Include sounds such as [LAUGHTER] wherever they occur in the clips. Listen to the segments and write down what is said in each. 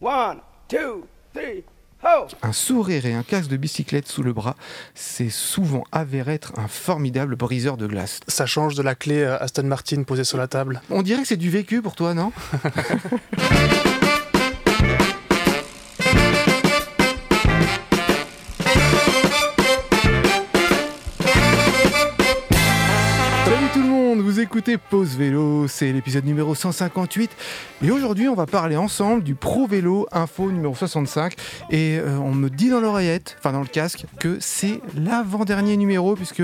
One, two, three, ho! Un sourire et un casque de bicyclette sous le bras, c'est souvent avéré être un formidable briseur de glace. Ça change de la clé euh, Aston Martin posée sur la table. On dirait que c'est du vécu pour toi, non? [LAUGHS] écoutez Pause Vélo, c'est l'épisode numéro 158 et aujourd'hui on va parler ensemble du Pro Vélo Info numéro 65 et euh, on me dit dans l'oreillette, enfin dans le casque, que c'est l'avant-dernier numéro puisque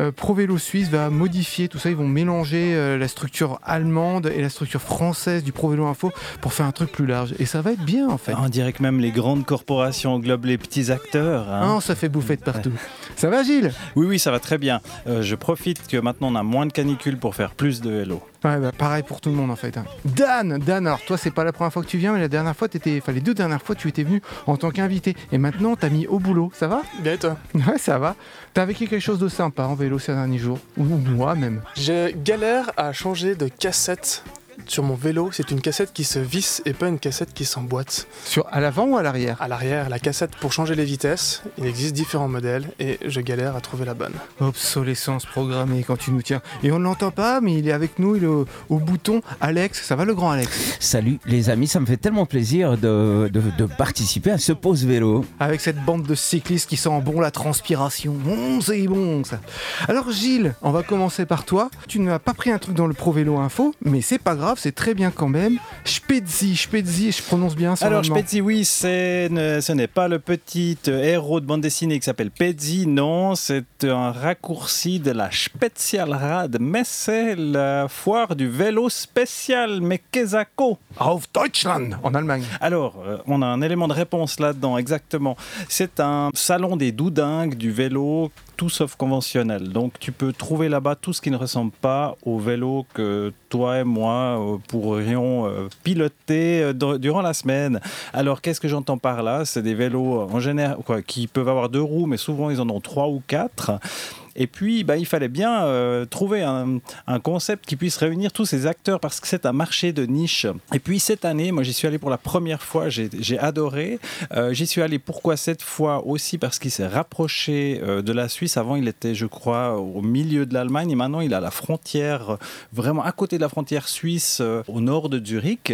euh, Pro Vélo Suisse va modifier tout ça, ils vont mélanger euh, la structure allemande et la structure française du Pro Vélo Info pour faire un truc plus large et ça va être bien en fait. On dirait que même les grandes corporations englobent les petits acteurs. hein. Ah, ça fait bouffer de partout. Ça va Gilles? Oui, oui, ça va très bien. Je profite que maintenant on a moins de canicules pour faire plus de vélo. Ouais, bah, pareil pour tout le monde en fait. hein. Dan, Dan, alors toi c'est pas la première fois que tu viens, mais la dernière fois, t'étais, enfin les deux dernières fois, tu étais venu en tant qu'invité. Et maintenant, t'as mis au boulot. Ça va? Bien et toi? Ouais, ça va. T'as vécu quelque chose de sympa en vélo ces derniers jours? Ou moi même Je galère à changer de cassette sur mon vélo. C'est une cassette qui se visse et pas une cassette qui s'emboîte. Sur à l'avant ou à l'arrière À l'arrière, la cassette pour changer les vitesses, il existe différents modèles et je galère à trouver la bonne. Obsolescence programmée quand tu nous tiens. Et on ne l'entend pas, mais il est avec nous, il est au, au bouton. Alex, ça va le grand Alex Salut les amis, ça me fait tellement plaisir de, de- de participer à ce pause vélo. Avec cette bande de cyclistes qui sent bon la transpiration. Hum, c'est bon ça. Alors Gilles, on va commencer par toi. Tu ne m'as pas pris un truc dans le Pro Vélo Info, mais c'est pas grave, c'est très bien quand même. Spezi, Spezi, je prononce bien ça. Alors, Spezi, oui, ne- ce n'est pas le petit euh, héros de bande dessinée qui s'appelle Pezzi, non, c'est un raccourci de la Spezialrad, mais c'est la foire du vélo spécial Mekezako. Auf Deutschland, en Allemagne. Alors, euh, on a un élément de réponse là-dedans, exactement. C'est un salon des doudingues du vélo, tout sauf conventionnel. Donc, tu peux trouver là-bas tout ce qui ne ressemble pas au vélo que toi et moi euh, pourrions euh, piloter euh, dur- durant la semaine. Alors, qu'est-ce que j'entends par là? C'est des vélos en général qui peuvent avoir deux roues, mais souvent ils en ont trois ou quatre. Et puis, bah, il fallait bien euh, trouver un, concept qui puisse réunir tous ces acteurs parce que c'est un marché de niche. Et puis, cette année, moi, j'y suis allé pour la première fois, j'ai adoré. Euh, j'y suis allé pourquoi cette fois aussi? Parce qu'il s'est rapproché euh, de la Suisse. Avant, il était, je crois, au milieu de l'Allemagne et maintenant, il à la frontière, vraiment à côté de la frontière suisse, au nord de Zurich.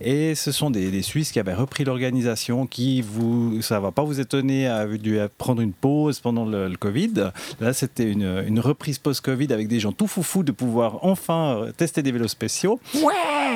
Et ce sont des, des Suisses qui avaient repris l'organisation, qui, vous, ça va pas vous étonner, a dû prendre une pause pendant le, le Covid. Là, c'était une, reprise post-Covid avec des gens tout foufous de pouvoir enfin euh, tester des vélos spéciaux.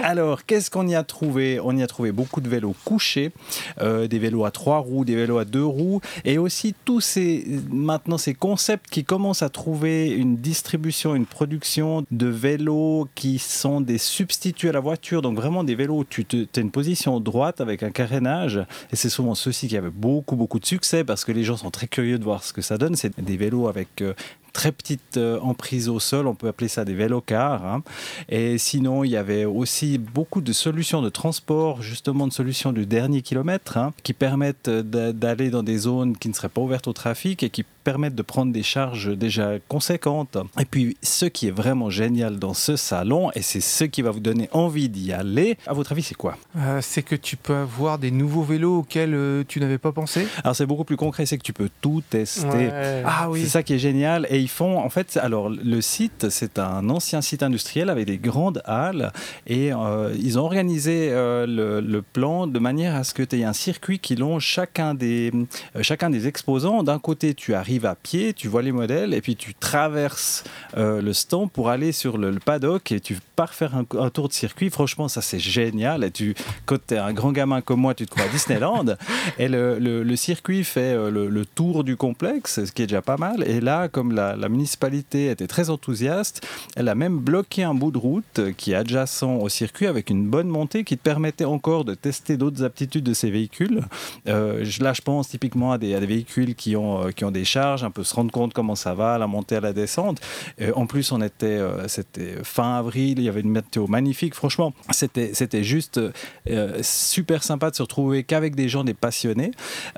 Alors, qu'est-ce qu'on y a trouvé? On y a trouvé beaucoup de vélos couchés, euh, des vélos à trois roues, des vélos à deux roues, et aussi tous ces maintenant ces concepts qui commencent à trouver une distribution, une production de vélos qui sont des substituts à la voiture. Donc vraiment des vélos où tu as une position droite avec un carénage, et c'est souvent ceux-ci qui avaient beaucoup beaucoup de succès parce que les gens sont très curieux de voir ce que ça donne. C'est des vélos avec euh, très petite euh, emprise au sol, on peut appeler ça des vélocars. hein. Et sinon, il y avait aussi beaucoup de solutions de transport, justement de solutions du dernier kilomètre, hein, qui permettent euh, d'a- d'aller dans des zones qui ne seraient pas ouvertes au trafic et qui permettent de prendre des charges déjà conséquentes. Et puis, ce qui est vraiment génial dans ce salon, et c'est ce qui va vous donner envie d'y aller, à votre avis, c'est quoi? Euh, c'est que tu peux avoir des nouveaux vélos auxquels euh, tu n'avais pas pensé. Alors, c'est beaucoup plus concret, c'est que tu peux tout tester. Ouais. Ah C'est ça qui est génial. Et ils font, en fait, alors le site, c'est un ancien site industriel avec des grandes halles. Et euh, ils ont organisé le, le plan de manière à ce que tu aies un circuit qui longe chacun des, chacun des exposants. D'un côté, tu arrives à pied, tu vois les modèles, et puis tu traverses euh, le stand pour aller sur le, le paddock et tu pars faire un, un tour de circuit. Franchement, ça c'est génial. Et tu, quand tu es un grand gamin comme moi, tu te crois à Disneyland. [LAUGHS] Et le, le- le circuit fait euh, le, le tour du complexe, ce qui est déjà pas mal. Et là, comme la, la municipalité était très enthousiaste, elle a même bloqué un bout de route qui est adjacent au circuit avec une bonne montée qui te permettait encore de tester d'autres aptitudes de ces véhicules. Euh, là, je pense typiquement à des, à des véhicules qui ont, qui ont des charges un peu se rendre compte comment ça va, la montée à la descente. Et en plus, on était, euh, c'était fin avril, il y avait une météo magnifique. Franchement, c'était, c'était juste euh, super sympa de se retrouver qu'avec des gens, des passionnés.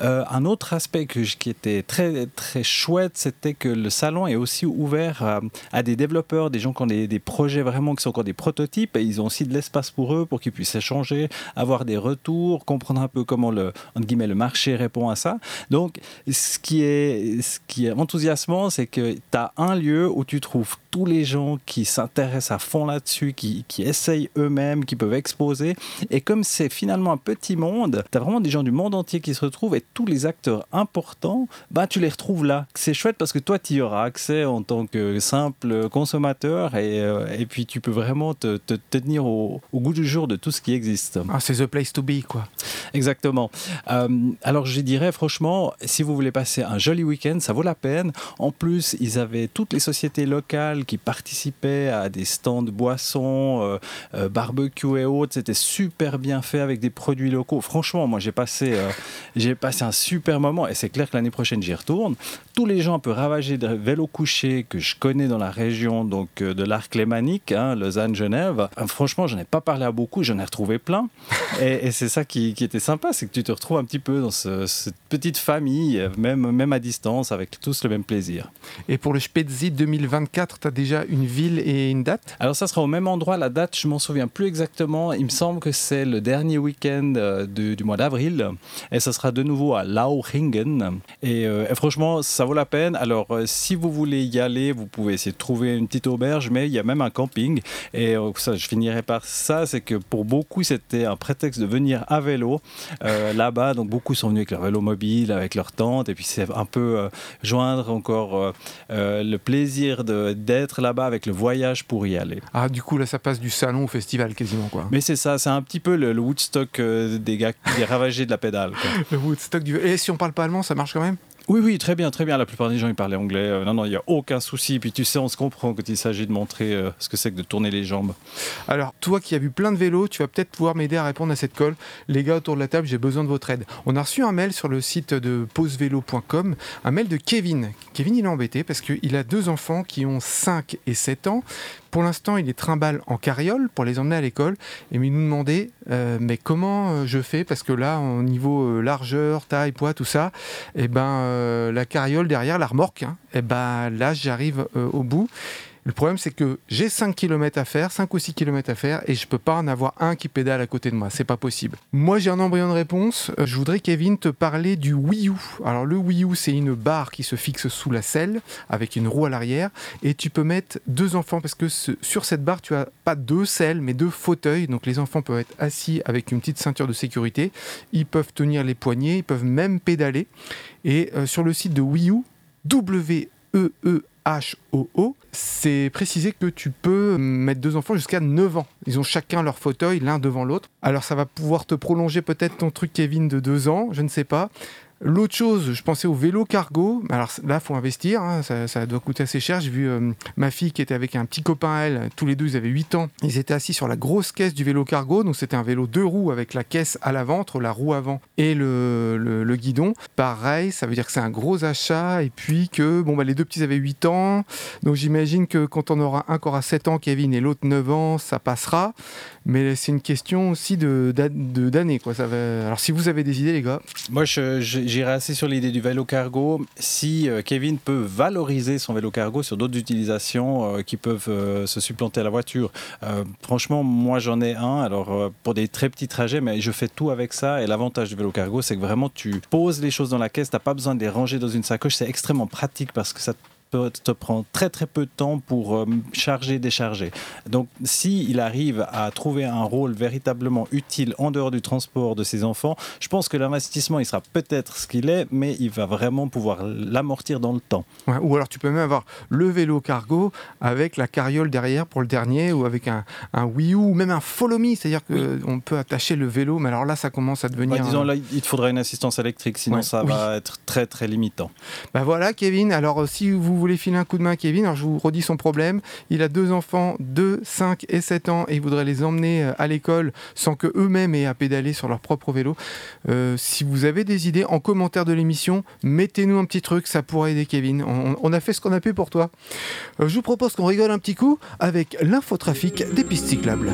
Euh, un autre aspect qui était très, très chouette, c'était que le salon est aussi ouvert à, des développeurs, des gens qui ont des, des projets vraiment qui sont encore des prototypes. Et ils ont aussi de l'espace pour eux, pour qu'ils puissent échanger, avoir des retours, comprendre un peu comment le, entre guillemets, le marché répond à ça. Donc, ce qui est, ce qui est enthousiasmant, c'est que tu as un lieu où tu trouves tous les gens qui s'intéressent à fond là-dessus, qui, qui essayent eux-mêmes, qui peuvent exposer. Et comme c'est finalement un petit monde, tu as vraiment des gens du monde entier qui se retrouvent et tous les acteurs importants, bah, tu les retrouves là. C'est chouette parce que toi, tu y auras accès en tant que simple consommateur et, euh, et puis tu peux vraiment te, te- te tenir au, au goût du jour de tout ce qui existe. Ah, c'est the place to be, quoi. Exactement. Euh, alors je dirais franchement, si vous voulez passer un joli week-end, ça vaut la peine. En plus, ils avaient toutes les sociétés locales qui participaient à des stands de boissons, euh, euh, barbecue et autres. C'était super bien fait avec des produits locaux. Franchement, moi j'ai passé, euh, j'ai passé un super moment et c'est clair que l'année prochaine j'y retourne. Tous les gens un peu ravagés de vélo couché que je connais dans la région donc euh, de l'arc lémanique, hein, Lausanne, Genève. franchement, j'en ai pas parlé à beaucoup, j'en ai retrouvé plein. [LAUGHS] Et, et c'est ça qui, qui était sympa, c'est que tu te retrouves un petit peu dans ce- cette petite famille, même, même à distance, avec tous le même plaisir. Et pour le Spezi 2024, tu déjà une ville et une date? Alors ça sera au même endroit, la date je m'en souviens plus exactement, il me semble que c'est le dernier week-end euh, du, mois d'avril, et ça sera de nouveau à Lauchingen, et, euh, et franchement ça vaut la peine, alors euh, si vous voulez y aller, vous pouvez essayer de trouver une petite auberge, mais il y a même un camping, et ça je finirai par ça, c'est que pour beaucoup c'était un prétexte de venir à vélo là-bas, donc beaucoup sont venus avec leur vélo mobile, avec leur tente, et puis c'est un peu joindre encore le plaisir d'être là-bas avec le voyage pour y aller. Ah, du coup, là, ça passe du salon au festival quasiment, quoi. Mais c'est ça, c'est un petit peu le, le Woodstock euh, des gars, des ravagés de la pédale. quoi. [LAUGHS] Le Woodstock du. Et si on parle pas allemand, ça marche quand même? Oui, oui, très bien, très bien. La plupart des gens, ils parlaient anglais. Euh, non, non, il n'y a aucun souci. Puis tu sais, on se comprend quand il s'agit de montrer euh, ce que c'est que de tourner les jambes. Alors, toi qui as vu plein de vélos, tu vas peut-être pouvoir m'aider à répondre à cette colle. Les gars autour de la table, j'ai besoin de votre aide. On a reçu un mail sur le site de pausevélo.com, un mail de Kevin. Kevin, il est embêté parce qu'il a deux enfants qui ont 5 et 7 ans. Pour l'instant, il les trimballe en carriole pour les emmener à l'école. Et il nous demandait, euh, mais comment euh, je fais? Parce que là, au niveau euh, largeur, taille, poids, tout ça, et ben, la carriole derrière, la remorque, et ben, là, j'arrive au bout. Le problème, c'est que j'ai 5 km à faire, 5 ou 6 km à faire, et je peux pas en avoir un qui pédale à côté de moi. C'est pas possible. Moi, j'ai un embryon de réponse. Euh, Je voudrais, Kevin, te parler du Wii U. Alors, le Wii U, c'est une barre qui se fixe sous la selle, avec une roue à l'arrière, et tu peux mettre deux enfants, parce que sur cette barre, tu as pas deux selles, mais deux fauteuils. Donc, les enfants peuvent être assis avec une petite ceinture de sécurité. Ils peuvent tenir les poignets, ils peuvent même pédaler. Et euh, sur le site de Wii U, W-E-E H-O-O, c'est précisé que tu peux mettre deux enfants jusqu'à 9 ans. Ils ont chacun leur fauteuil, l'un devant l'autre. Alors ça va pouvoir te prolonger peut-être ton truc Kevin de 2 ans, je ne sais pas. L'autre chose, je pensais au vélo cargo. Alors là, faut investir, hein, ça, doit coûter assez cher. J'ai vu euh, ma fille qui était avec un petit copain elle, tous les deux, ils avaient 8 ans. Ils étaient assis sur la grosse caisse du vélo cargo. Donc c'était un vélo deux roues avec la caisse à l'avant, la roue avant et le guidon. Pareil, ça veut dire que c'est un gros achat. Et puis que bon, bah, les deux petits avaient 8 ans. Donc j'imagine que quand on aura un qui aura 7 ans, Kevin, et l'autre 9 ans, ça passera. Mais c'est une question aussi de, quoi. Alors si vous avez des idées, les gars, Moi, j'irais assez sur l'idée du vélo cargo. Si euh, Kevin peut valoriser son vélo cargo sur d'autres utilisations euh, qui peuvent euh, se supplanter à la voiture. Franchement, moi, j'en ai un. Alors, pour des très petits trajets, mais je fais tout avec ça. Et l'avantage du vélo cargo, c'est que vraiment, tu poses les choses dans la caisse. Tu n'as pas besoin de les ranger dans une sacoche. C'est extrêmement pratique parce que ça te, te prend très très peu de temps pour euh, charger, décharger. Donc, si il arrive à trouver un rôle véritablement utile en dehors du transport de ses enfants, je pense que l'investissement, il sera peut-être ce qu'il est, mais il va vraiment pouvoir l'amortir dans le temps. Ouais, ou alors tu peux même avoir le vélo cargo avec la carriole derrière pour le dernier, ou avec un, un Wii U, ou même un Follow Me, c'est-à-dire qu'on peut attacher le vélo, mais alors là ça commence à devenir... Bah, disons, là, il te faudra une assistance électrique, sinon Ouais, ça oui. va être très très limitant. Bah voilà Kevin, alors euh, si vous voulez filer un coup de main à Kevin, alors je vous redis son problème. Il a deux enfants, 2, 5 et 7 ans, et il voudrait les emmener euh, à l'école sans que eux-mêmes aient à pédaler sur leur propre vélo. Euh, si vous avez des idées, en commentaire de l'émission, mettez-nous un petit truc, ça pourrait aider Kevin. On, a fait ce qu'on a pu pour toi. Euh, je vous propose qu'on rigole un petit coup avec l'infotrafic des pistes cyclables.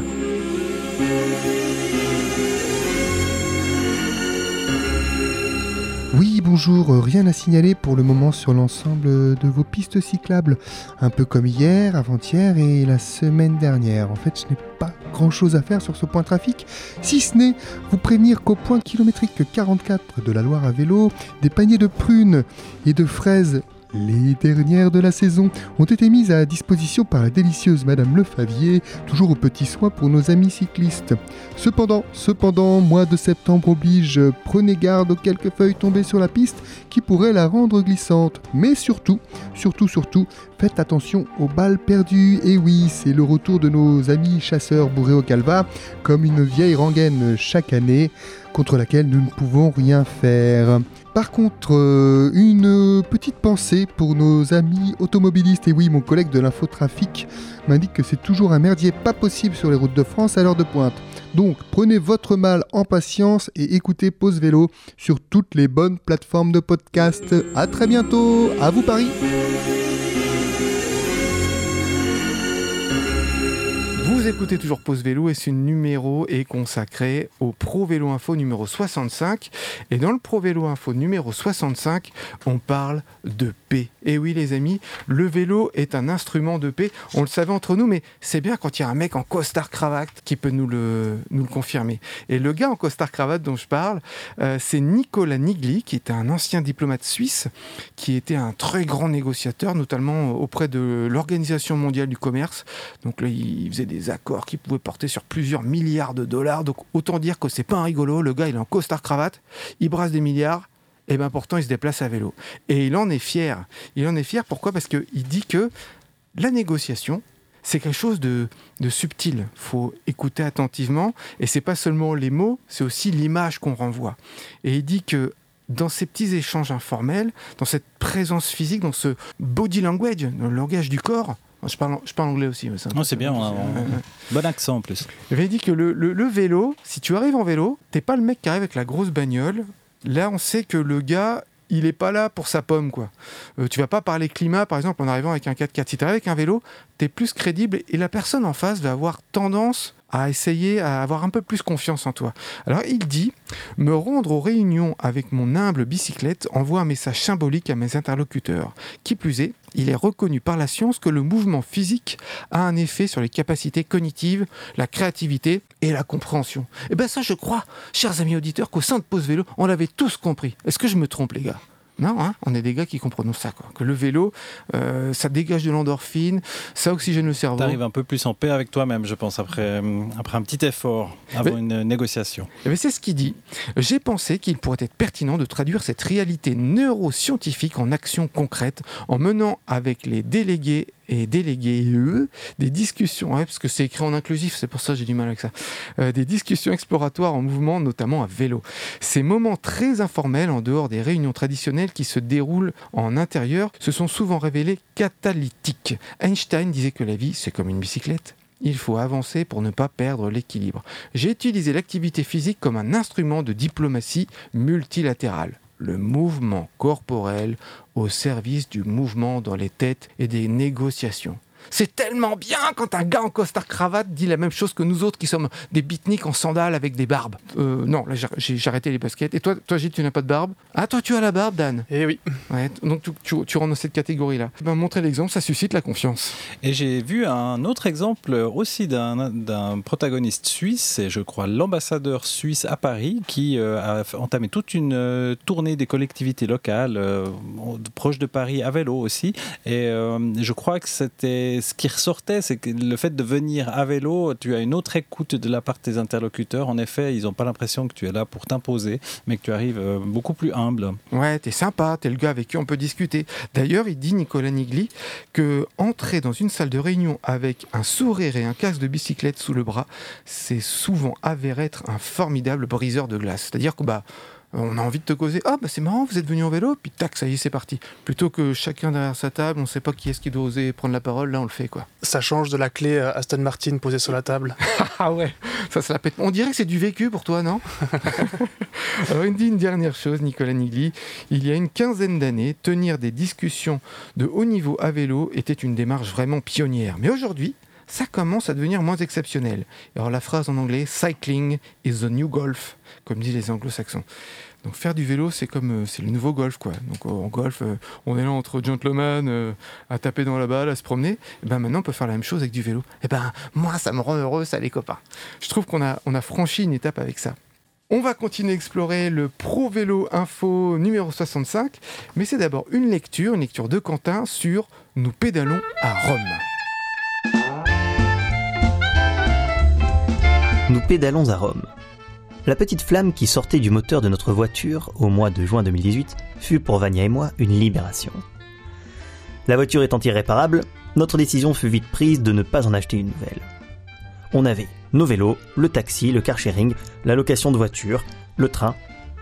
Euh, rien à signaler pour le moment sur l'ensemble de vos pistes cyclables. Un peu comme hier, avant-hier et la semaine dernière. En fait, je n'ai pas grand-chose à faire sur ce point trafic, si ce n'est vous prévenir qu'au point kilométrique 44 de la Loire à vélo, des paniers de prunes et de fraises les dernières de la saison ont été mises à disposition par la délicieuse Madame Lefavier, toujours au petit soin pour nos amis cyclistes. Cependant, cependant, mois de septembre oblige, prenez garde aux quelques feuilles tombées sur la piste qui pourraient la rendre glissante. Mais surtout, surtout, surtout, faites attention aux balles perdues. Et oui, c'est le retour de nos amis chasseurs bourrés au calva, comme une vieille rengaine chaque année, contre laquelle nous ne pouvons rien faire. Par contre, euh, une petite pensée pour nos amis automobilistes. Et oui, mon collègue de l'infotrafic m'indique que c'est toujours un merdier pas possible sur les routes de France à l'heure de pointe. Donc, prenez votre mal en patience et écoutez Pause Vélo sur toutes les bonnes plateformes de podcast. À très bientôt, à vous Paris. Vous écoutez toujours Pause Vélo et ce numéro est consacré au Pro Vélo Info numéro 65. Et dans le Pro Vélo Info numéro 65, on parle de paix. Et oui les amis, le vélo est un instrument de paix. On le savait entre nous, mais c'est bien quand il y a un mec en costard cravate qui peut nous le, nous le confirmer. Et le gars en costard cravate dont je parle, euh, c'est Nicolas Nigli, qui est un ancien diplomate suisse, qui était un très grand négociateur, notamment auprès de l'Organisation mondiale du commerce. Donc là, il faisait des accords qui pouvaient porter sur plusieurs milliards de dollars. Donc autant dire que c'est pas un rigolo. Le gars, il est en costard cravate, il brasse des milliards. Et bien pourtant, il se déplace à vélo. Et il en est fier. Il en est fier pourquoi? Parce qu'il dit que la négociation, c'est quelque chose de, de subtil. Il faut écouter attentivement. Et c'est pas seulement les mots, c'est aussi l'image qu'on renvoie. Et il dit que dans ces petits échanges informels, dans cette présence physique, dans ce body language, dans le langage du corps, je parle, je parle anglais aussi. Oh, c'est bien, on a- on- bon accent en plus. il avait dit que le, le- le vélo, si tu arrives en vélo, t'es pas le mec qui arrive avec la grosse bagnole. Là, on sait que le gars, il est pas là pour sa pomme, quoi. Euh, tu vas pas parler climat, par exemple, en arrivant avec un 4x4. Si tu avec un vélo, t'es plus crédible et la personne en face va avoir tendance à essayer à avoir un peu plus confiance en toi. Alors il dit me rendre aux réunions avec mon humble bicyclette envoie un message symbolique à mes interlocuteurs. Qui plus est, il est reconnu par la science que le mouvement physique a un effet sur les capacités cognitives, la créativité et la compréhension. Et bien ça, je crois, chers amis auditeurs, qu'au sein de Pause Vélo, on l'avait tous compris. Est-ce que je me trompe, les gars? Non, hein, on est des gars qui comprenons ça, quoi. Que le vélo, euh, ça dégage de l'endorphine, ça oxygène le cerveau. T'arrives un peu plus en paix avec toi-même, je pense, après, euh, après un petit effort avant Mais- une négociation. Eh bien, c'est ce qu'il dit. J'ai pensé qu'il pourrait être pertinent de traduire cette réalité neuroscientifique en actions concrètes en menant avec les délégués et délégués eux des discussions, ouais, parce que c'est écrit en inclusif, c'est pour ça que j'ai du mal avec ça, Euh, des discussions exploratoires en mouvement, notamment à vélo. Ces moments très informels en dehors des réunions traditionnelles qui se déroulent en intérieur se sont souvent révélés catalytiques. Einstein disait que la vie, c'est comme une bicyclette. Il faut avancer pour ne pas perdre l'équilibre. J'ai utilisé l'activité physique comme un instrument de diplomatie multilatérale. Le mouvement corporel au service du mouvement dans les têtes et des négociations. C'est tellement bien quand un gars en costard cravate dit la même chose que nous autres qui sommes des beatniks en sandales avec des barbes. Euh, non, là j'ai- arrêté les baskets. Et toi, toi Gilles, tu n'as pas de barbe? Ah, toi tu as la barbe, Dan Et oui, Ouais, donc tu, tu, tu rentres dans cette catégorie-là. Ben, montrer l'exemple, ça suscite la confiance. Et j'ai vu un autre exemple aussi d'un protagoniste suisse, et je crois l'ambassadeur suisse à Paris, qui euh, a entamé toute une euh, tournée des collectivités locales, proches de Paris, à vélo aussi. Et je crois que c'était ce qui ressortait, c'est que le fait de venir à vélo, tu as une autre écoute de la part de tes interlocuteurs. En effet, ils n'ont pas l'impression que tu es là pour t'imposer, mais que tu arrives euh, beaucoup plus humble. Ouais, t'es sympa, t'es le gars avec qui on peut discuter. D'ailleurs, il dit, Nicolas Nigli, que entrer dans une salle de réunion avec un sourire et un casque de bicyclette sous le bras, c'est souvent avéré être un formidable briseur de glace. C'est-à-dire que, bah, on a envie de te causer. Ah, bah c'est marrant, vous êtes venu en vélo, puis tac, ça y est, c'est parti. Plutôt que chacun derrière sa table, on ne sait pas qui est-ce qui doit oser prendre la parole, là on le fait quoi. Ça change de la clé euh, Aston Martin posée sur la table. [LAUGHS] ah ouais, ça se la pète. On dirait que c'est du vécu pour toi, non? [LAUGHS] [LAUGHS] Alors, une, une dernière chose, Nicolas Nigli. Il y a une quinzaine d'années, tenir des discussions de haut niveau à vélo était une démarche vraiment pionnière. Mais aujourd'hui, ça commence à devenir moins exceptionnel. Alors la phrase en anglais, cycling is the new golf, comme disent les anglo-saxons. Donc faire du vélo, c'est comme euh, c'est le nouveau golf quoi. Donc en golf, euh, on est là entre gentlemen euh, à taper dans la balle, à se promener. Et ben maintenant on peut faire la même chose avec du vélo. Et ben moi ça me rend heureux ça les copains. Je trouve qu'on a on a franchi une étape avec ça. On va continuer à explorer le Pro Vélo Info numéro 65, mais c'est d'abord une lecture, une lecture de Quentin sur Nous pédalons à Rome. Pédalons à Rome. La petite flamme qui sortait du moteur de notre voiture au mois de juin 2018 fut pour Vania et moi une libération. La voiture étant irréparable, notre décision fut vite prise de ne pas en acheter une nouvelle. On avait nos vélos, le taxi, le car sharing, la location de voiture, le train.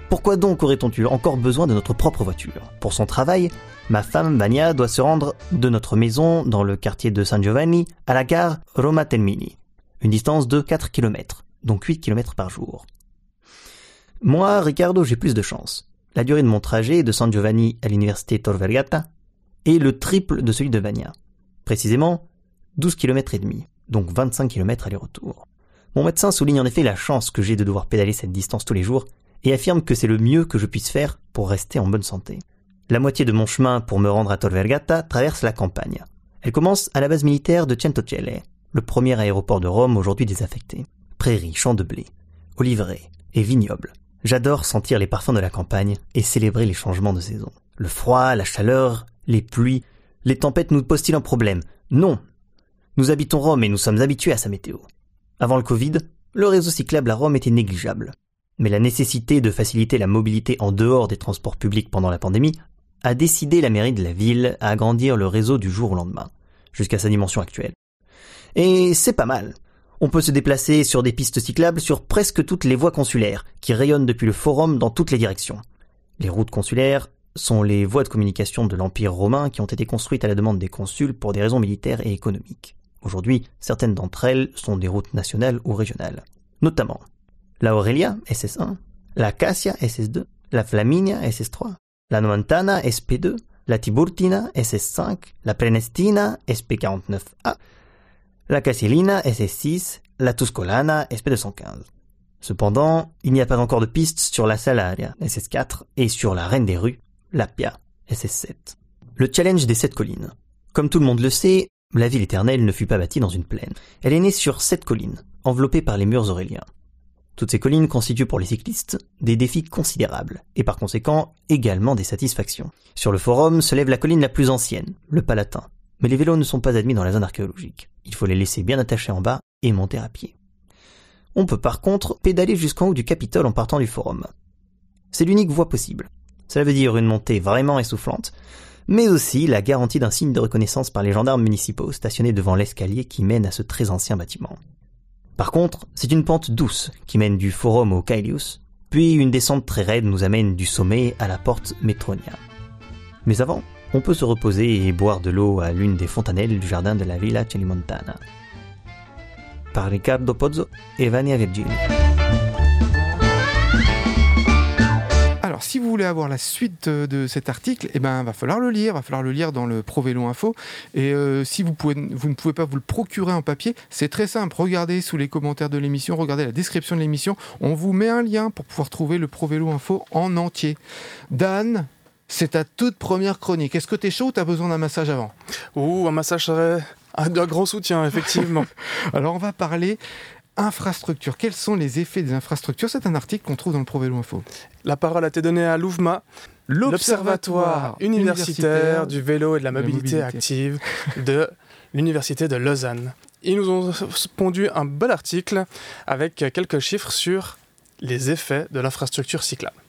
Pourquoi donc aurait-on eu encore besoin de notre propre voiture? Pour son travail, ma femme Vania doit se rendre de notre maison dans le quartier de San Giovanni à la gare Roma Termini, une distance de 4 km, donc 8 km par jour. Moi, Ricardo, j'ai plus de chance. La durée de mon trajet de San Giovanni à l'université Tor Vergata est le triple de celui de Vania. Précisément, 12 km et demi, donc 25 km aller-retour. Mon médecin souligne en effet la chance que j'ai de devoir pédaler cette distance tous les jours et affirme que c'est le mieux que je puisse faire pour rester en bonne santé. La moitié de mon chemin pour me rendre à Tor Vergata traverse la campagne. Elle commence à la base militaire de Centocelle, le premier aéroport de Rome aujourd'hui désaffecté. Prairies, champs de blé, oliveraies et vignobles. J'adore sentir les parfums de la campagne et célébrer les changements de saison. Le froid, la chaleur, les pluies, les tempêtes nous posent-ils un problème Non. Nous habitons Rome et nous sommes habitués à sa météo. Avant le Covid, le réseau cyclable à Rome était négligeable. Mais la nécessité de faciliter la mobilité en dehors des transports publics pendant la pandémie a décidé la mairie de la ville à agrandir le réseau du jour au lendemain, jusqu'à sa dimension actuelle. Et c'est pas mal. On peut se déplacer sur des pistes cyclables sur presque toutes les voies consulaires, qui rayonnent depuis le forum dans toutes les directions. Les routes consulaires sont les voies de communication de l'Empire romain qui ont été construites à la demande des consuls pour des raisons militaires et économiques. Aujourd'hui, certaines d'entre elles sont des routes nationales ou régionales. Notamment la Aurelia, SS1, la Cassia, SS2, la Flaminia, SS3, la Nomentana, SP2, la Tiburtina, SS5, la Prenestina, SP49A, la Casilina, SS6, la Tuscolana, SP215. Cependant, il n'y a pas encore de pistes sur la Salaria, SS4, et sur la Reine des rues, la Pia, SS7. Le challenge des sept collines. Comme tout le monde le sait, la ville éternelle ne fut pas bâtie dans une plaine. Elle est née sur sept collines, enveloppées par les murs auréliens. Toutes ces collines constituent pour les cyclistes des défis considérables, et par conséquent également des satisfactions. Sur le forum se lève la colline la plus ancienne, le Palatin, mais les vélos ne sont pas admis dans la zone archéologique. Il faut les laisser bien attachés en bas et monter à pied. On peut par contre pédaler jusqu'en haut du Capitole en partant du forum. C'est l'unique voie possible. Cela veut dire une montée vraiment essoufflante, mais aussi la garantie d'un signe de reconnaissance par les gendarmes municipaux stationnés devant l'escalier qui mène à ce très ancien bâtiment. Par contre, c'est une pente douce qui mène du forum au Caelius, puis une descente très raide nous amène du sommet à la porte Metronia. Mais avant, on peut se reposer et boire de l'eau à l'une des fontanelles du jardin de la Villa Celimontana. Par Riccardo Pozzo et Vania Virgini. Alors, si vous voulez avoir la suite de cet article, eh ben, va falloir le lire. Va falloir le lire dans le Pro Vélo Info. Et euh, si vous, ne pouvez pas vous le procurer en papier, c'est très simple. Regardez sous les commentaires de l'émission, regardez la description de l'émission. On vous met un lien pour pouvoir trouver le Pro Vélo Info en entier. Dan, c'est ta toute première chronique. Est-ce que tu es chaud ou tu as besoin d'un massage avant Ouh, un massage serait un, un grand soutien, effectivement. [LAUGHS] Alors, on va parler infrastructure. Quels sont les effets des infrastructures? C'est un article qu'on trouve dans le Pro Vélo Info. La parole a été donnée à l'OUVMA, l'Observatoire universitaire du vélo et de la mobilité, mobilité. active [LAUGHS] de l'Université de Lausanne. Ils nous ont pondu un bel article avec quelques chiffres sur les effets de l'infrastructure cyclable.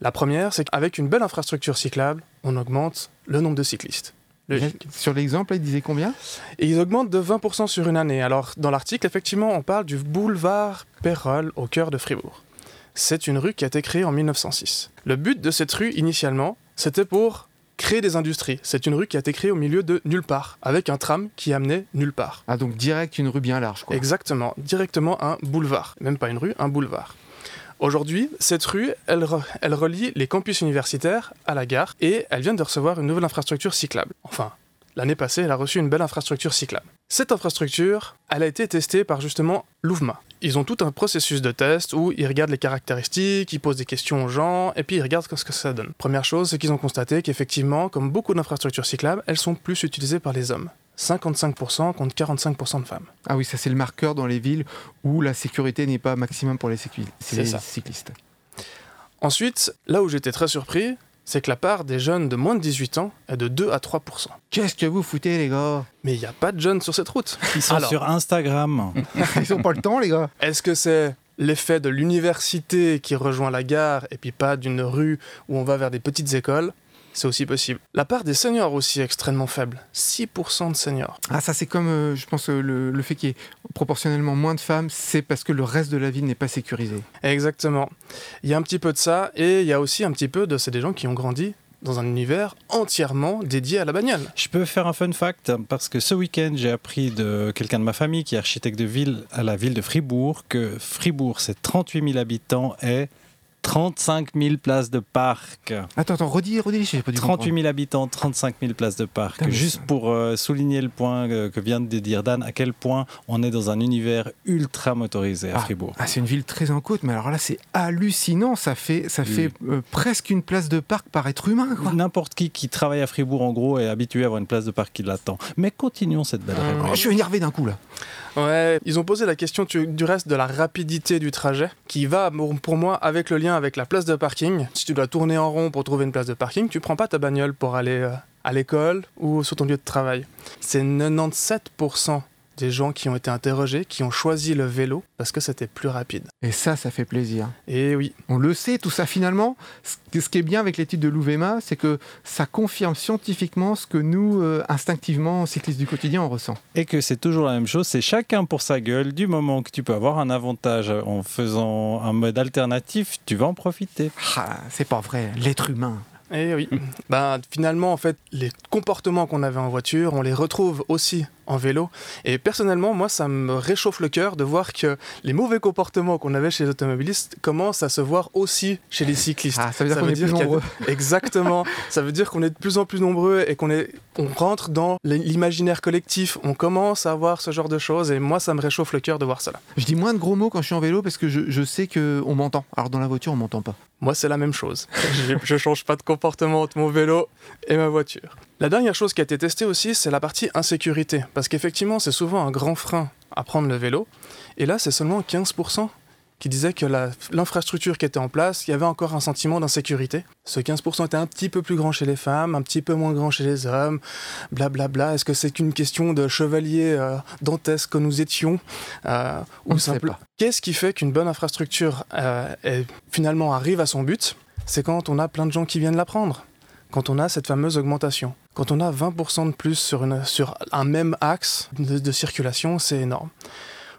La première, c'est qu'avec une belle infrastructure cyclable, on augmente le nombre de cyclistes. Logique. Sur l'exemple, il disait combien? Et ils augmentent de 20% sur une année. Alors, dans l'article, effectivement, on parle du boulevard Pérol au cœur de Fribourg. c'est une rue qui a été créée en 1906. Le but de cette rue, initialement, c'était pour créer des industries. C'est une rue qui a été créée au milieu de nulle part, avec un tram qui amenait nulle part. Ah, donc direct une rue bien large, quoi. Exactement, directement un boulevard. Même pas une rue, un boulevard. Aujourd'hui, cette rue, elle, re- elle relie les campus universitaires à la gare et elle vient de recevoir une nouvelle infrastructure cyclable. Enfin, l'année passée, elle a reçu une belle infrastructure cyclable. Cette infrastructure, elle a été testée par justement l'OUVMA. Ils ont tout un processus de test où ils regardent les caractéristiques, ils posent des questions aux gens et puis ils regardent ce que ça donne. Première chose, c'est qu'ils ont constaté qu'effectivement, comme beaucoup d'infrastructures cyclables, elles sont plus utilisées par les hommes. 55% contre 45% de femmes. Ah oui, ça c'est le marqueur dans les villes où la sécurité n'est pas maximum pour les, ça. cyclistes. Ensuite, là où j'étais très surpris, c'est que la part des jeunes de moins de 18 ans est de 2 à 3%. Qu'est-ce que vous foutez, les gars? Mais il n'y a pas de jeunes sur cette route. [LAUGHS] Ils sont Alors. sur Instagram. [LAUGHS] Ils ont pas le temps, les gars. Est-ce que c'est l'effet de l'université qui rejoint la gare et puis pas d'une rue où on va vers des petites écoles? C'est aussi possible. La part des seniors aussi est extrêmement faible. 6% de seniors. Ah, ça c'est comme, euh, je pense, euh, le, le fait qu'il y ait proportionnellement moins de femmes, c'est parce que le reste de la ville n'est pas sécurisé. Exactement. Il y a un petit peu de ça et il y a aussi un petit peu de... C'est des gens qui ont grandi dans un univers entièrement dédié à la bagnole. Je peux faire un fun fact parce que ce week-end, j'ai appris de quelqu'un de ma famille qui est architecte de ville à la ville de Fribourg que Fribourg, c'est 38 000 habitants et 35 000 places de parc. Attends, attends, redis, redis, j'ai pas dû 38 000 habitants, 35 000 places de parc. Putain, Juste pour euh, souligner le point euh, que vient de dire Dan, à quel point on est dans un univers ultra motorisé à Fribourg. Ah, c'est une ville très en côte, mais alors là, c'est hallucinant. Ça fait, ça Oui. fait euh, presque une place de parc par être humain. N'importe qui qui travaille à Fribourg, en gros, est habitué à avoir une place de parc qui l'attend. Mais continuons cette belle Ah. Réponse. je suis énervé d'un coup, là. Ouais, ils ont posé la question du reste de la rapidité du trajet, qui va pour pour moi avec le lien avec la place de parking. Si tu dois tourner en rond pour trouver une place de parking, tu prends pas ta bagnole pour aller euh, à l'école ou sur ton lieu de travail. C'est 97% des gens qui ont été interrogés qui ont choisi le vélo parce que c'était plus rapide. Et ça, ça fait plaisir. Et oui, On le sait, tout ça finalement. Ce qui est bien avec l'étude de l'UVMA, c'est que ça confirme scientifiquement ce que nous, euh, instinctivement, cyclistes du quotidien, on ressent. Et que c'est toujours la même chose, c'est chacun pour sa gueule. Du moment que tu peux avoir un avantage en faisant un mode alternatif, tu vas en profiter. Ah, c'est pas vrai, l'être humain. et oui. ben, finalement, en fait, les comportements qu'on avait en voiture, on les retrouve aussi en vélo. Et personnellement, moi, ça me réchauffe le cœur de voir que les mauvais comportements qu'on avait chez les automobilistes commencent à se voir aussi chez les cyclistes. Ah, ça veut dire qu'on est plus a nombreux. [LAUGHS] Exactement. Ça veut dire qu'on est de plus en plus nombreux et qu'on est, on rentre dans l'imaginaire collectif. On commence à voir ce genre de choses et moi, ça me réchauffe le cœur de voir cela. Je dis moins de gros mots quand je suis en vélo parce que je, je sais qu'on m'entend. Alors dans la voiture, on m'entend pas. Moi, c'est la même chose. [LAUGHS] je, je change pas de comportement entre mon vélo et ma voiture. La dernière chose qui a été testée aussi, c'est la partie insécurité. Parce qu'effectivement, c'est souvent un grand frein à prendre le vélo. Et là, c'est seulement 15% qui disaient que l'infrastructure qui était en place, il y avait encore un sentiment d'insécurité. Ce 15% était un petit peu plus grand chez les femmes, un petit peu moins grand chez les hommes, blablabla. Est-ce que c'est qu'une question de chevalier euh, dantesque que nous étions euh, ou simple-. Qu'est-ce qui fait qu'une bonne infrastructure euh, est- finalement arrive à son but? C'est quand on a plein de gens qui viennent la prendre. Quand on a cette fameuse augmentation. Quand on a 20% de plus sur, une, sur un même axe de, de circulation, c'est énorme.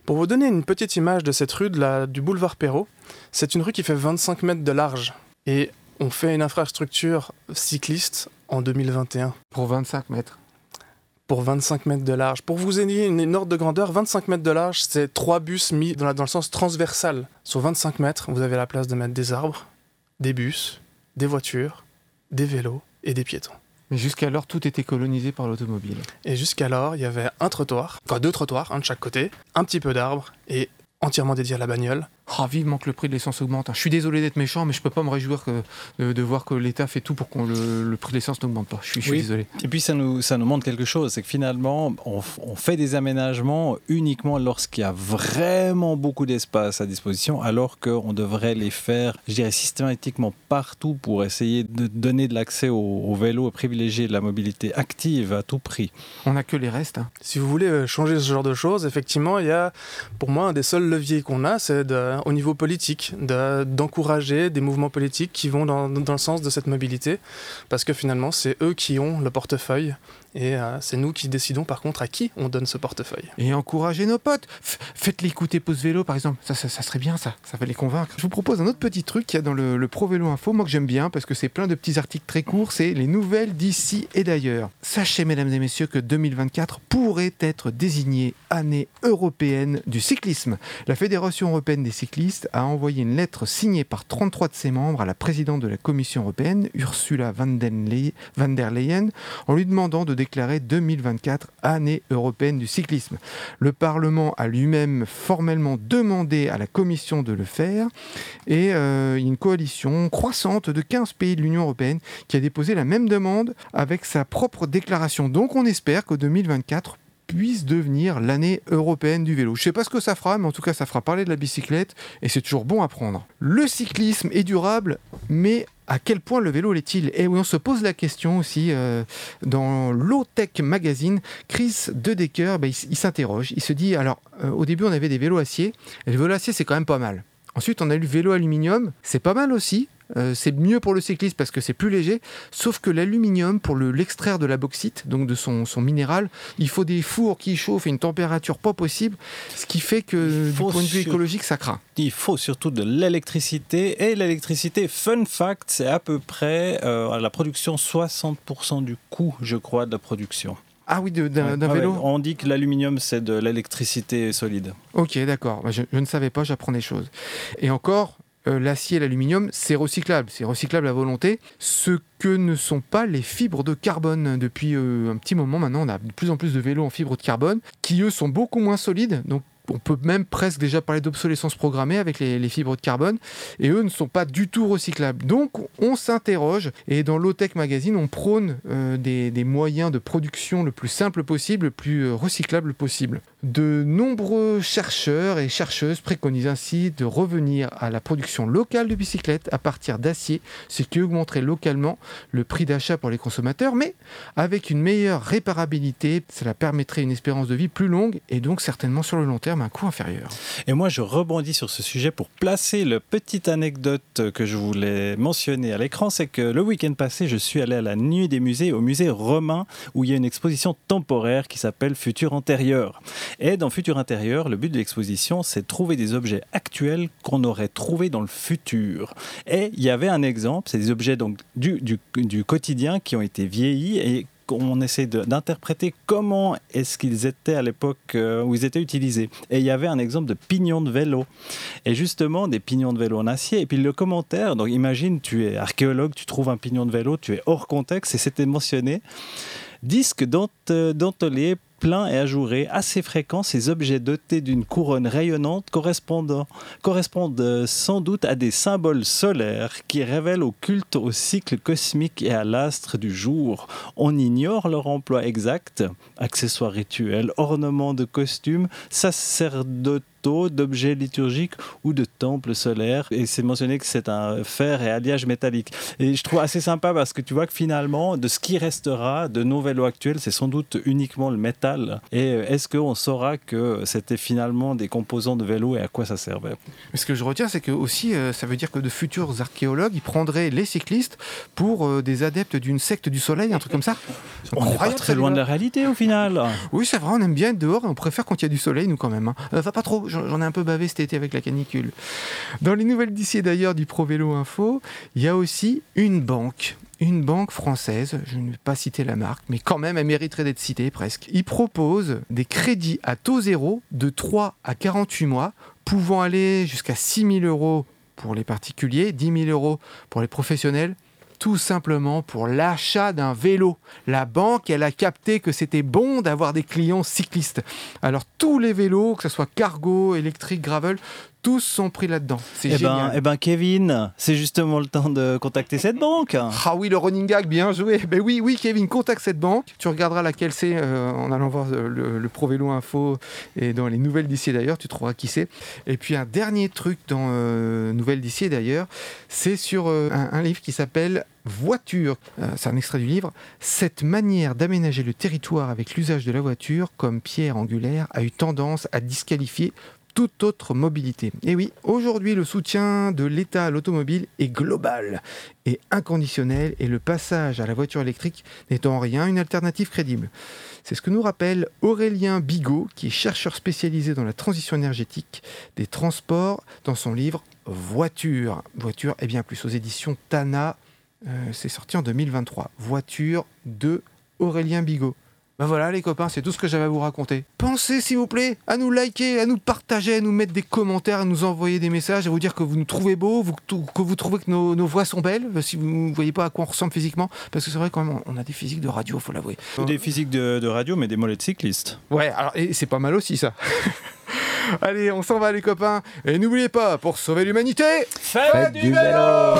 Pour vous donner une petite image de cette rue de la- du boulevard Perrault, c'est une rue qui fait 25 mètres de large. Et on fait une infrastructure cycliste en 2021 Pour 25 mètres. pour 25 mètres de large. Pour vous donner une, une ordre de grandeur, 25 mètres de large, c'est trois bus mis dans, la- dans le sens transversal. Sur 25 mètres, vous avez la place de mettre des arbres, des bus, des voitures, des vélos et des piétons. Mais jusqu'alors, tout était colonisé par l'automobile. Et jusqu'alors, il y avait un trottoir, enfin deux trottoirs, un de chaque côté, un petit peu d'arbres et entièrement dédié à la bagnole. Oh, vivement que le prix de l'essence augmente. hein. Je suis désolé d'être méchant, mais je peux pas me réjouir que, de, de voir que l'État fait tout pour que le, le prix de l'essence n'augmente pas. Je suis, je suis Oui. désolé. Et puis ça nous, ça nous montre quelque chose, c'est que finalement, on fait des aménagements uniquement lorsqu'il y a vraiment beaucoup d'espace à disposition, alors qu'on devrait les faire, je dirais, systématiquement partout pour essayer de donner de l'accès au, au vélo et privilégier la mobilité active à tout prix. On n'a que les restes. hein. Si vous voulez euh, changer ce genre de choses, effectivement, il y a, pour moi, un des seuls leviers qu'on a, c'est de euh, au niveau politique, de- d'encourager des mouvements politiques qui vont dans le sens de cette mobilité, parce que finalement, c'est eux qui ont le portefeuille, et euh, c'est nous qui décidons par contre à qui on donne ce portefeuille. Et encourager nos potes. F- Faites-les écouter Pause Vélo, par exemple. Ça, ça, ça serait bien, ça. Ça va les convaincre. Je vous propose un autre petit truc qu'il y a dans le, le Pro Vélo Info, moi que j'aime bien, parce que c'est plein de petits articles très courts. C'est les nouvelles d'ici et d'ailleurs. Sachez, mesdames et messieurs, que 2024 pourrait être désignée année européenne du cyclisme. La Fédération européenne des cyclistes a envoyé une lettre signée par 33 de ses membres à la présidente de la Commission européenne, Ursula von der Leyen- von der Leyen, en lui demandant de déclarer 2024 année européenne du cyclisme. Le Parlement a lui-même formellement demandé à la Commission de le faire et euh, une coalition croissante de 15 pays de l'Union européenne qui a déposé la même demande avec sa propre déclaration. Donc on espère que 2024 puisse devenir l'année européenne du vélo. Je sais pas ce que ça fera, mais en tout cas ça fera parler de la bicyclette et c'est toujours bon à prendre. Le cyclisme est durable, mais à quel point le vélo l'est-il Et oui, on se pose la question aussi euh, dans Low Tech Magazine. Chris Dedecker, ben, il s'interroge. Il se dit alors, euh, au début, on avait des vélos acier. Et le vélo acier, c'est quand même pas mal. Ensuite, on a eu le vélo aluminium. C'est pas mal aussi. Euh, c'est mieux pour le cycliste parce que c'est plus léger. Sauf que l'aluminium, pour le- l'extraire de la bauxite, donc de son, son minéral, il faut des fours qui chauffent et une température pas possible. Ce qui fait que, du point de vue écologique, ça craint. Il faut surtout de l'électricité. Et l'électricité, fun fact, c'est à peu près euh, à la production 60% du coût, je crois, de la production. Ah oui, d'un Ouais, vélo ouais, On dit que l'aluminium, c'est de l'électricité solide. Ok, d'accord. Bah, Je, je ne savais pas, j'apprends des choses. Et encore, euh, l'acier et l'aluminium, c'est recyclable. C'est recyclable à volonté. Ce que ne sont pas les fibres de carbone. Depuis euh, un petit moment maintenant, on a de plus en plus de vélos en fibres de carbone qui, eux, sont beaucoup moins solides. On peut même presque déjà parler d'obsolescence programmée avec les, fibres de carbone. Et eux ne sont pas du tout recyclables. Donc, on s'interroge. Et dans Low Tech Magazine, on prône euh, des, des moyens de production le plus simple possible, le plus euh, recyclable possible. De nombreux chercheurs et chercheuses préconisent ainsi de revenir à la production locale de bicyclettes à partir d'acier, ce qui augmenterait localement le prix d'achat pour les consommateurs, mais avec une meilleure réparabilité, cela permettrait une espérance de vie plus longue et donc certainement sur le long terme un coût inférieur. Et moi, je rebondis sur ce sujet pour placer le petite anecdote que je voulais mentionner à l'écran. C'est que le week-end passé, je suis allé à la nuit des musées, au musée romain, où il y a une exposition temporaire qui s'appelle Futur antérieur. Et dans Futur intérieur, le but de l'exposition, c'est de trouver des objets actuels qu'on aurait trouvés dans le futur. Et il y avait un exemple, c'est des objets donc du, du, du quotidien qui ont été vieillis et on essaie d'interpréter comment est-ce qu'ils étaient à l'époque euh, où ils étaient utilisés. Et il y avait un exemple de pignons de vélo. Et justement, des pignons de vélo en acier. Et puis le commentaire, donc imagine, tu es archéologue, tu trouves un pignon de vélo, tu es hors contexte, et c'était mentionné. Disque dent- dentelé plein et ajouré, assez fréquent, ces objets dotés d'une couronne rayonnante correspondent euh, sans doute à des symboles solaires qui révèlent au culte au cycle cosmique et à l'astre du jour. On ignore leur emploi exact, accessoires rituels, ornements de costumes, d'objets liturgiques ou de temples solaires. Et c'est mentionné que c'est un fer et alliage métallique. Et je trouve assez sympa parce que tu vois que finalement, de ce qui restera de nos vélos actuels, c'est sans doute uniquement le métal. Et euh, est-ce qu'on saura que c'était finalement des composants de vélo et à quoi ça servait? Mais ce que je retiens, c'est que aussi, euh, ça veut dire que de futurs archéologues, ils prendraient les cyclistes pour euh, des adeptes d'une secte du soleil, un truc comme ça. On n'est pas très loin de la réalité au final. Oui, c'est vrai, on aime bien être dehors et on préfère quand il y a du soleil, nous quand même. hein. Euh, va pas trop, j'en ai un peu bavé cet été avec la canicule. Dans les nouvelles d'ici et d'ailleurs du Pro Vélo Info, il y a aussi une banque. Une banque française, je ne vais pas citer la marque, mais quand même, elle mériterait d'être citée presque. Il propose des crédits à taux zéro de 3 à 48 mois, pouvant aller jusqu'à 6 000 euros pour les particuliers, 10 000 euros pour les professionnels, tout simplement pour l'achat d'un vélo. La banque, elle a capté que c'était bon d'avoir des clients cyclistes. Alors tous les vélos, que ce soit cargo, électrique, gravel, tous sont pris là-dedans. C'est Eh ben, génial. eh ben, Kevin, c'est justement le temps de contacter cette banque. Ah oui, le running gag, bien joué. Ben oui, oui, Kevin, contacte cette banque. Tu regarderas laquelle c'est euh, en allant voir euh, le, le Pro Vélo Info et dans les nouvelles d'ici d'ailleurs, tu trouveras qui c'est. Et puis un dernier truc dans euh, Nouvelles d'ici d'ailleurs, c'est sur euh, un, un livre qui s'appelle Voiture. C'est un extrait du livre. Cette manière d'aménager le territoire avec l'usage de la voiture comme pierre angulaire a eu tendance à disqualifier toute autre mobilité. Et oui, aujourd'hui, le soutien de l'État à l'automobile est global et inconditionnel et le passage à la voiture électrique n'est en rien une alternative crédible. C'est ce que nous rappelle Aurélien Bigot, qui est chercheur spécialisé dans la transition énergétique des transports, dans son livre Voiture. Voiture et bien plus aux éditions Tana. Euh, c'est sorti en 2023. Voiture de Aurélien Bigot. Ben voilà les copains, c'est tout ce que j'avais à vous raconter. Pensez s'il vous plaît à nous liker, à nous partager, à nous mettre des commentaires, à nous envoyer des messages, à vous dire que vous nous trouvez beaux, vous- que vous trouvez que nos, nos voix sont belles, si vous ne voyez pas à quoi on ressemble physiquement, parce que c'est vrai quand même, on a des physiques de radio, faut l'avouer. Ou des physiques de, de radio, mais des mollets de cyclistes. Ouais, alors et c'est pas mal aussi ça. [LAUGHS] Allez, on s'en va les copains, et n'oubliez pas, pour sauver l'humanité, Faites du vélo